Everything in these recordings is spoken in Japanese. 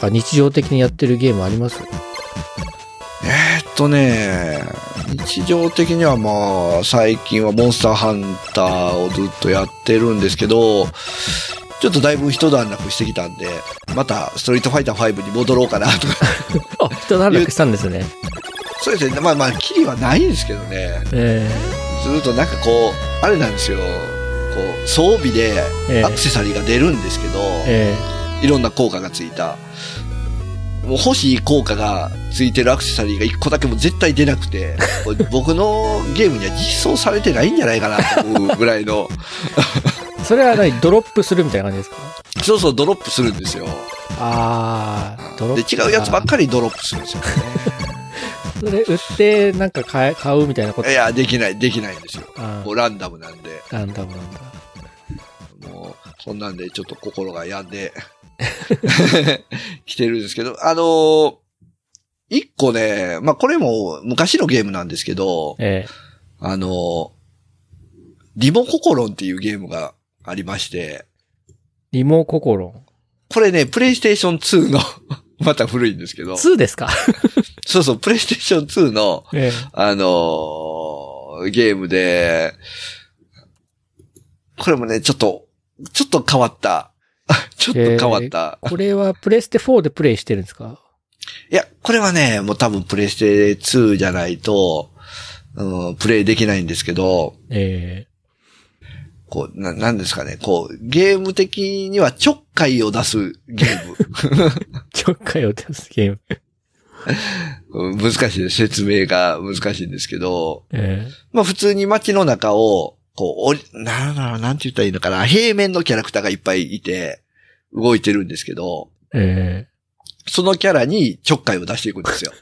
か日常的にやってるゲームあります？えーっとね、日常的にはまあ、最近はモンスターハンターをずっとやってるんですけど、ちょっとだいぶ一段落してきたんで、またストリートファイター5に戻ろうかなとか。あ、一段落したんですね。そうですね。まあまあ、キリはないんですけどね。えずっとなんかこう、あれなんですよ。こう、装備でええアクセサリーが出るんですけど、ええいろんな効果がついた。もう欲しい効果がついてるアクセサリーが1個だけも絶対出なくて、僕のゲームには実装されてないんじゃないかなと思うぐらいの、え それは何？ドロップするみたいな感じですか？そうそうドロップするんですよ。ああ、ドロで、ップ。違うやつばっかりドロップするんですよね。それ売ってなんか買え買うみたいなこと？いや、できない、できないんですよ。あもうランダムなんで、ーランダムなんだ。もう、そんなんでちょっと心が病んで、来てるんですけど、あのー一個ね、まあ、これも昔のゲームなんですけど、えあの、リモココロンっていうゲームがありまして、えリモココロン？これね、プレイステーション2の、また古いんですけど、2ですか？そうそう、プレイステーション2の、えあのーゲームで、これもね、ちょっと、ちょっと変わった。ちょっと変わった。えこれはプレステ4でプレイしてるんですか？いや、これはね、もう多分プレイステ2じゃないと、うん、プレイできないんですけど、えこう、な、なんですかね、こう、ゲーム的にはちょっかいを出すゲーム。え ちょっかいを出すゲーム。う ん難しいです。説明が難しいんですけど、えまあ普通に街の中を、こう、おり、なんだろう、なんて言ったらいいのかな、平面のキャラクターがいっぱいいて、動いてるんですけど、ええそのキャラにちょっかいを出していくんですよ。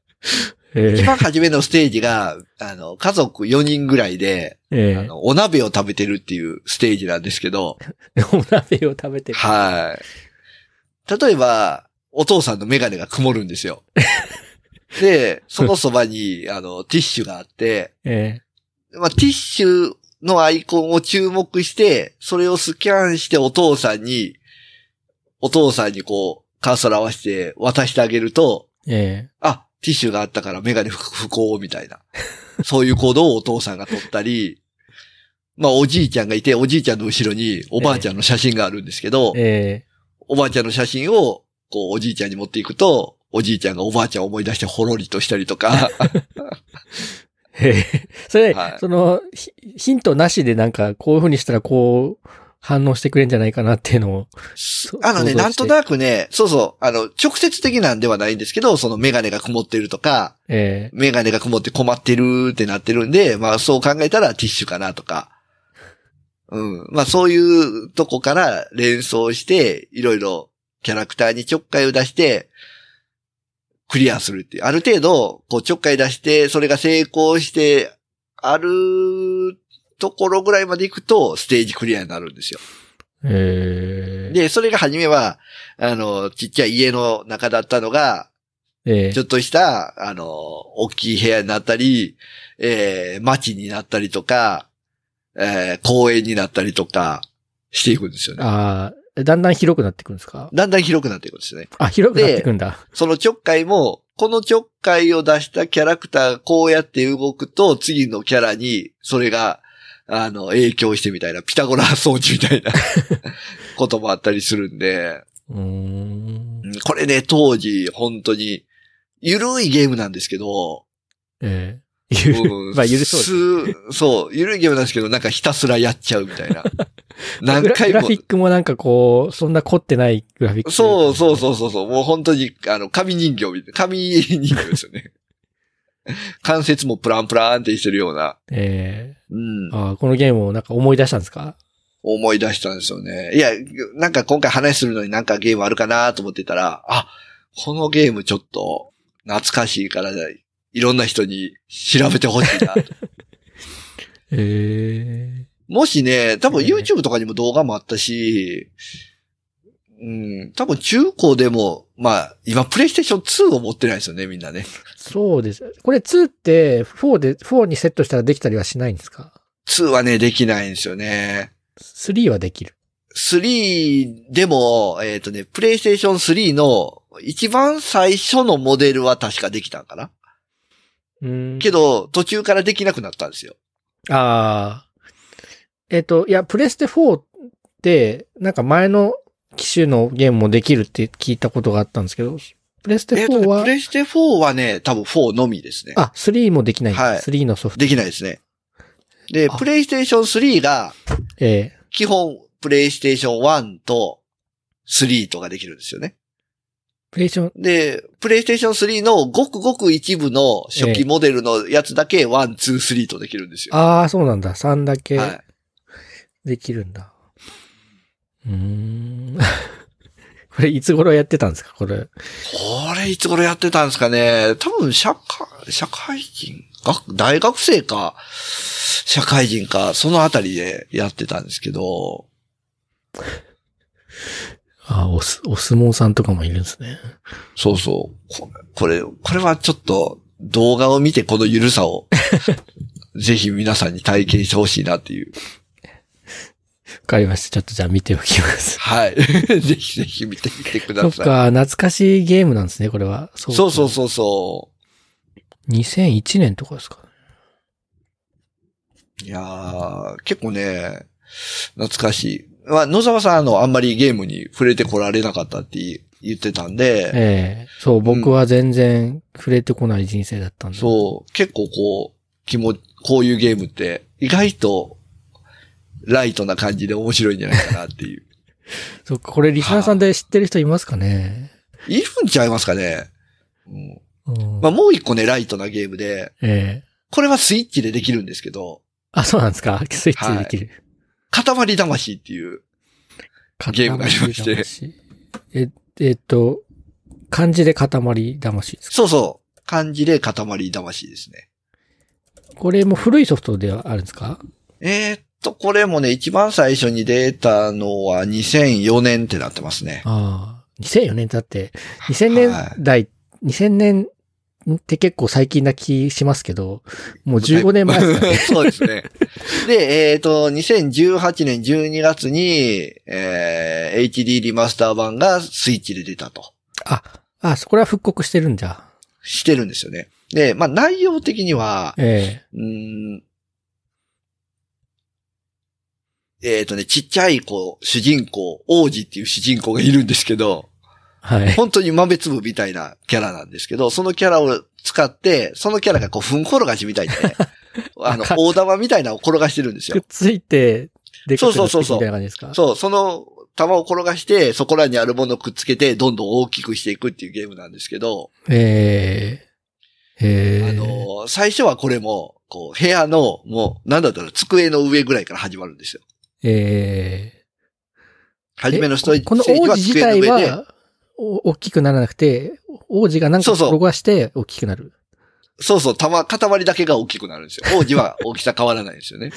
ええ一番初めのステージが、あの、家族4人ぐらいで、ええあの、お鍋を食べてるっていうステージなんですけど、お鍋を食べてる。はい。例えば、お父さんのメガネが曇るんですよ。で、そのそばに、あの、ティッシュがあって、えまあ、ティッシュのアイコンを注目して、それをスキャンしてお父さんに、お父さんにこう、カーソル合わせて渡してあげると、ええ。あ、ティッシュがあったからメガネ不不幸みたいな。そういう行動をお父さんが取ったり、まあおじいちゃんがいて、おじいちゃんの後ろにおばあちゃんの写真があるんですけど、ええ。おばあちゃんの写真を、こうおじいちゃんに持っていくと、おじいちゃんがおばあちゃんを思い出してほろりとしたりとか、え えそれ、はいその、ヒヒントなしでなんか、こういう風にしたらこう、反応してくれんじゃないかなっていうのを。あのね、なんとなくね、そうそう、あの、直接的なんではないんですけど、そのメガネが曇ってるとか、えメガネが曇って困ってるってなってるんで、まあそう考えたらティッシュかなとか。うん。まあそういうとこから連想して、いろいろキャラクターにちょっかいを出して、クリアするっていう。ある程度、こうちょっかい出して、それが成功して、あるところぐらいまで行くと、ステージクリアになるんですよ。えええで、それが初めは、あの、ちっちゃい家の中だったのが、ええちょっとした、あの、大きい部屋になったり、えー、街になったりとか、えー、公園になったりとか、していくんですよね。ああ、だんだん広くなってくるんですか？だんだん広くなっていくんですよね。あ、広くなってくんだ。そのちょっかいも、このちょっかいを出したキャラクターがこうやって動くと、次のキャラに、それが、あの、影響してみたいな、ピタゴラ装置みたいな こともあったりするんで、うーん。うんこれね、当時、本当に、ゆるいゲームなんですけど、ええゆるうんまあ、ゆるそうです。すそう、ゆるいゲームなんですけど、なんかひたすらやっちゃうみたいな。何回もグラフ。ィックもなんかこう、そんな凝ってないグラフィック。そうそうそうそうそう。もう本当に、あの、紙人形みたいな。紙人形ですよね。関節もプランプランってしてるような。えうんえ。ああ、このゲームをなんか思い出したんですか？思い出したんですよね。いや、なんか今回話するのになんかゲームあるかなと思ってたら、あ、このゲームちょっと懐かしいから、いろんな人に調べてほしいなと。ええもしね、多分ええ YouTube とかにも動画もあったし、うん、多分中古でも、まあ、今プレイステーション2を持ってないですよね、みんなね。そうです。これ2って4で、4にセットしたらできたりはしないんですか？2はね、できないんですよね。?3 はできる。3でも、えっ、とね、プレイステーション3の一番最初のモデルは確かできたんかなうん。けど、途中からできなくなったんですよ。ああ。えっ、と、いや、プレステ4って、なんか前の機種のゲームもできるって聞いたことがあったんですけど、プレステえっ、とね4は、プレイステ4はね、多分4のみですね。あ、3もできない。はい3のソフト。できないですね。で、あプレイステーション3が、ええ基本、プレイステーション1と3とかできるんですよね。プレイステーション、で、プレイステーション3のごくごく一部の初期モデルのやつだけ、1、2、3とできるんですよ。ああ、そうなんだ。3だけはい。できるんだ。うーん。これいつ頃やってたんですか？これ。これいつ頃やってたんですかね？多分社会、社会人？学大学生か、社会人か、そのあたりでやってたんですけど、あおす、お相撲さんとかもいるんですね。そうそう。ここれ、これはちょっと動画を見てこの緩さを、ぜひ皆さんに体験してほしいなっていう。わかりました。ちょっとじゃあ見ておきます。はい。ぜひぜひ見てみてくそださい。っか、懐かしいゲームなんですね、これは。そそうそうそうそう。2001年とかですかいやー、結構ね、懐かしい。まあ、野沢さん、あの、あんまりゲームに触れてこられなかったって言ってたんで、ええ。そう、僕は全然触れてこない人生だったんで。そう、結構こう、気も、こういうゲームって、意外と、ライトな感じで面白いんじゃないかなっていう。そっか、これリスナーさんで知ってる人いますかね？いるんちゃいますかね、うん。うん。まあ、もう一個ね、ライトなゲームで、ええ。これはスイッチでできるんですけど、あ、そうなんですか？スイッチでできる。塊魂っていう、ゲームがありましてえ、えっと、漢字で塊魂ですか？そうそう、漢字で塊魂ですね。これも古いソフトではあるんですか？えーっと、これもね、一番最初に出たのは2004年ってなってますね。ああ。2004年だって、2000年はい代、2000年って結構最近な気しますけど、もう15年前ですかね。そうですね。で、えーっと、2018年12月に、えー HD リマスター版がスイッチで出たと。あ、あ、そこれは復刻してるんじゃ。してるんですよね。で、まあ内容的には、えうーんえーっとね、ちっちゃい子、主人公、王子っていう主人公がいるんですけど、えはい。本当に豆粒みたいなキャラなんですけど、そのキャラを使って、そのキャラがこう、ふん転がしみたいで ね、あの大玉みたいなのを転がしてるんですよ。くっついて、でかくなっていくそうそうそうそうみたいな感じですか？そう、その玉を転がして、そこらにあるものをくっつけて、どんどん大きくしていくっていうゲームなんですけど、ええええあの、最初はこれも、こう、部屋の、もう、なんだったら机の上ぐらいから始まるんですよ。ええ初めのストージこのステージは王子自体机の上で、大きくならなくて、王子がなんかそうそう。転がして大きくなる。そうそう、玉、塊だけが大きくなるんですよ。王子は大きさ変わらないんですよね。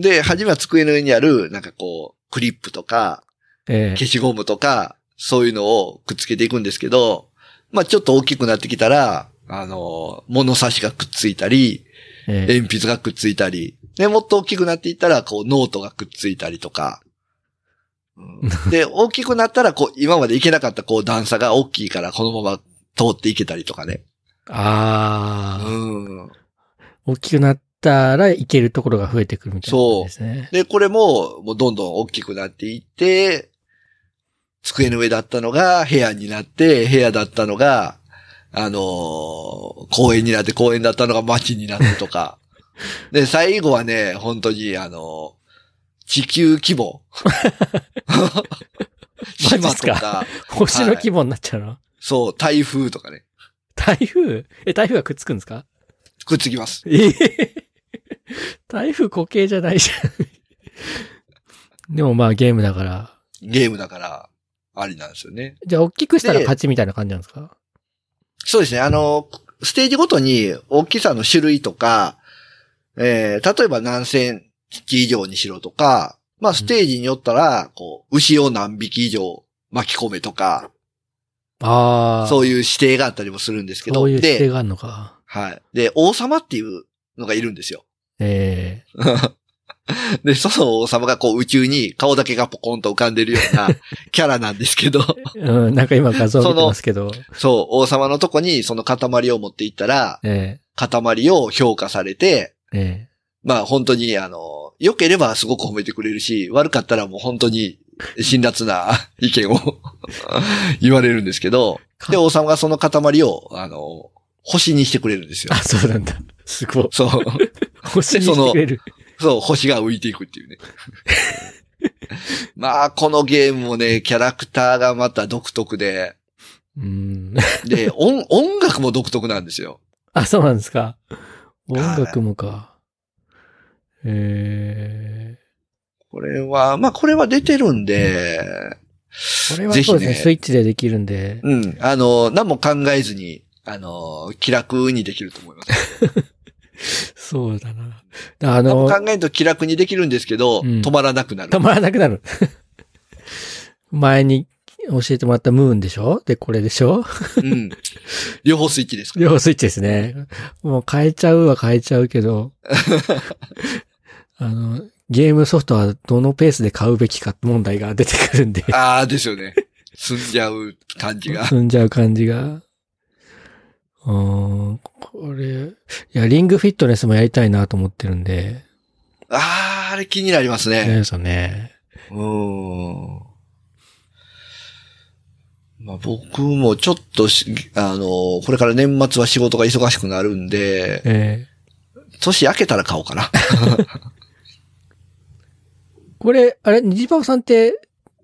で、初めは机の上にある、なんかこう、クリップとか、ええ。消しゴムとか、そういうのをくっつけていくんですけど、まあちょっと大きくなってきたら、あの、物差しがくっついたり、ええ。鉛筆がくっついたり、で、もっと大きくなっていったら、こう、ノートがくっついたりとか、うんで、大きくなったら、こう、今までいけなかった、こう、段差が大きいから、このまま通っていけたりとかね。ああ、うん。大きくなったらいけるところが増えてくるみたいな感じですね。で、これも、もうどんどん大きくなっていって、机の上だったのが部屋になって、部屋だったのが、あのー公園になって、公園だったのが街になってとか。で、最後はね、本当に、あのー地球規模。島とか。星の規模になっちゃうの、はい、そう、台風とかね。台風？え、台風がくっつくんですか？くっつきます。え、台風固形じゃないじゃん。でもまあゲームだから。ゲームだから、ありなんですよね。じゃあ、大きくしたら勝ちみたいな感じなんですか？そうですね。あの、ステージごとに大きさの種類とか、えー、例えば何千匹以上にしろとか、まあステージによったら、こう、牛を何匹以上巻き込めとか、ああ。そういう指定があったりもするんですけど。そういう指定があるのか。はい。で、王様っていうのがいるんですよ。ええー で、その王様がこう宇宙に顔だけがポコンと浮かんでるような キャラなんですけどうん、なんか今画像見てますけど。そう、王様のとこにその塊を持っていったら、えー、塊を評価されて、えまあ本当にあの、良ければすごく褒めてくれるし、悪かったらもう本当に辛辣な 意見を 言われるんですけど、で、王様がその塊を、あの、星にしてくれるんですえ。よあ、。そうなんだ。すごい。そう。星にしてくれる。そう、星が浮いていくっていうね。まあ、このゲームもね、キャラクターがまた独特で、うん。で、音、音楽も独特なんですよ。あ、そうなんですか。音楽もか。ええ。これは、まあ、これは出てるんで、これはそうですね。ねスイッチでできるんで。うん、あの、何も考えずに、あの、気楽にできると思います。そうだな。あの、何も考えんと気楽にできるんですけど、うん止まらなくなる止。まらなくなる。前に教えてもらったムーンでしょ？で、これでしょ？うん。両方スイッチですから。両方スイッチですね。もう変えちゃうは変えちゃうけど、あの、ゲームソフトはどのペースで買うべきか問題が出てくるんで、ああ、ですよね。済んじゃう感じが。進んじゃう感じが。うーん、これ、いや、リングフィットネスもやりたいなと思ってるんで、ああ、あれ気になりますね。ですよね。うーん。まあ僕もちょっとし、あの、これから年末は仕事が忙しくなるんで、え年明けたら買おうかな。ーこれ、あれ、ニジパパさんって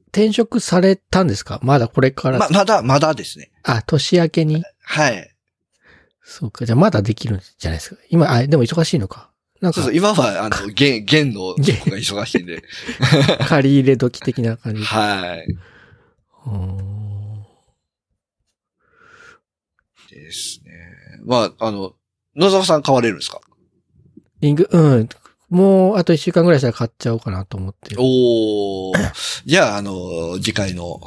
転職されたんですか？まだこれから。ま、まだ、まだですね。あ、年明けに？はい。そうか。じゃあまだできるんじゃないですか。今、あ、でも忙しいのか。なんかそうそう、、今は、あの、弦、弦のそこが忙しいんで。借り入れ時的な感じ。はい。ですね。まあ、あの、野沢さん買われるんですか？リング、うん。もう、あと一週間ぐらいしたら買っちゃおうかなと思ってる。おー。じゃあ、あの、次回の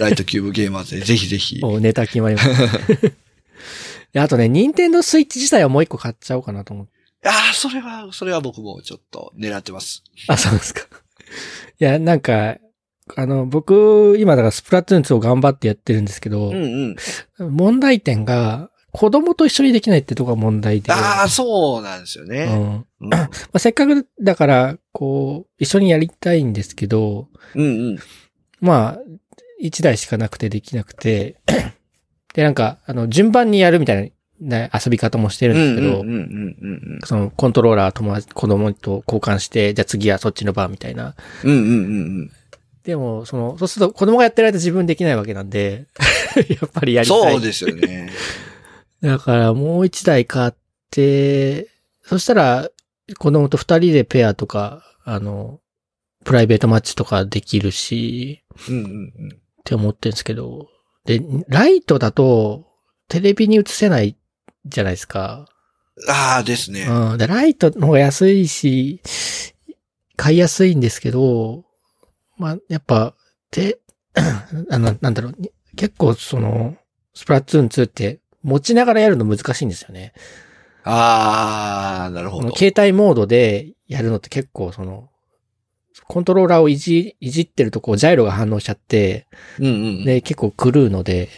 ライトキューブゲーマーズでぜひぜひ。もうネタ決まりました。であとね、ニンテンドースイッチ自体はもう一個買っちゃおうかなと思って。ああ、それは、それは僕もちょっと狙ってます。あ、そうですか。いや、なんか、あの、僕、今だからスプラトゥーン2を頑張ってやってるんですけど、うんうん。問題点が、子供と一緒にできないってとこが問題で。ああ、そうなんですようね。ん。うん。まあ、せっかくだから、こう、一緒にやりたいんですけど、うんうん。まあ、一台しかなくてできなくて、で、なんか、あの、順番にやるみたいな遊び方もしてるんですけど、うんうんうんうんその、コントローラー友達、子供と交換して、じゃあ次はそっちの番みたいな。うん。うんうんうんうん。でも、その、そうすると子供がやってる間自分できないわけなんで、やっぱりやりたい。そうですよね。だからもう一台買って、そしたら子供と二人でペアとか、あの、プライベートマッチとかできるし、うんうんうん。って思ってるんですけど、で、ライトだとテレビに映せないじゃないですか。ああ、ですね。うん。で、ライトの方が安いし、買いやすいんですけど、まあ、やっぱ、で、あの、なんだろう、結構その、スプラトゥーン2って持ちながらやるの難しいんですよね。ああ、なるほど。携帯モードでやるのって結構その、コントローラーをいじ、いじってるとこうジャイロが反応しちゃって、うんうん。で、結構狂うので、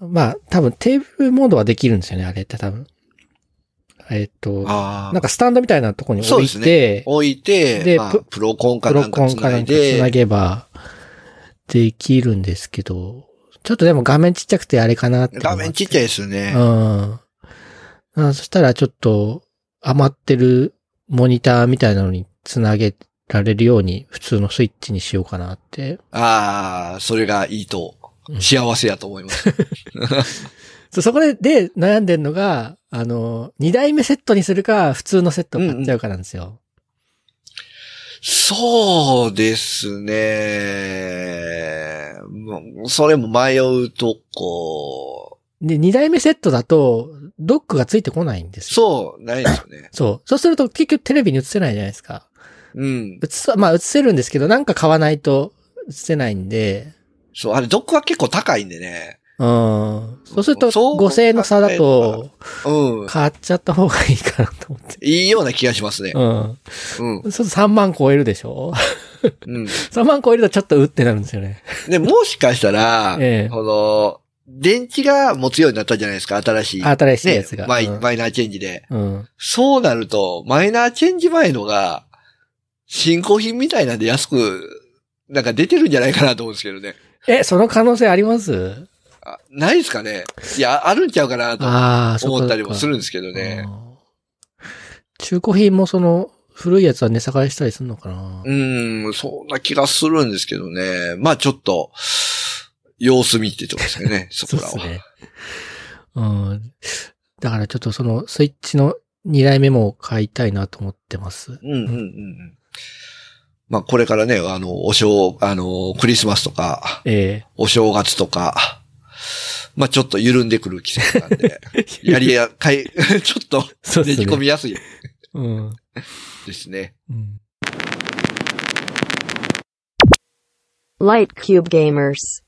まあ、多分テーブルモードはできるんですよね、あれって多分。えっと。なんかスタンドみたいなとこに置いて、置いて、でまあププロコンかプロなんかつなコンかないんかで、つなげば、できるんですけど、ちょっとでも画面ちっちゃくてあれかなって。画面ちっちゃいですよね。うん。あそしたらちょっと余ってるモニターみたいなのにつなげられるように普通のスイッチにしようかなって。ああ、それがいいとうん、幸せやと思います。そそこでで悩んでるのが、あの、二台目セットにするか普通のセットを買っちゃうかなんですよ。そうですね。もうそれも迷うとこ。で、二台目セットだとドックがついてこないんですよ。そう、ないですよね。そう。そうすると結局テレビに映せないじゃないですか。うん。映す、まあ映せるんですけど、なんか買わないと映せないんで、そう、あれ、ドックは結構高いんでね。うん。そうすると、そう5000円の差だと、うん。買っちゃった方がいいかなと思って。いいような気がしますね。うん。うん。そうすると3万超えるでしょ？うん。?3 万超えるとちょっとうってなるんですよね。で、もしかしたら、ええこの、電池が持つようになったじゃないですか、新しい。新しいやつが。ね、マイうんマイナーチェンジで。うん。そうなると、マイナーチェンジ前のが、新興品みたいなんで安く、なんか出てるんじゃないかなと思うんですけどね。え、その可能性あります？あないですかねいや、あるんちゃうかなと思ったりもするるんですけどね。中古品もその、古いやつは値下がりしたりするのかなうーん、そんな気がするんですけどね。まあちょっと、様子見ってとこですよね、そこらは。そうですね。うん。だからちょっとその、スイッチの2台目も買いたいなと思ってます。うんうんうんうん。まあこれからね、あの、お正、あの、クリスマスとか、えお正月とか、まあちょっと緩んでくる季節なんで、えやりや、かい、ちょっと、そうですね。ねじ込みやすいうん。ですね。うん。Light Cube Gamers.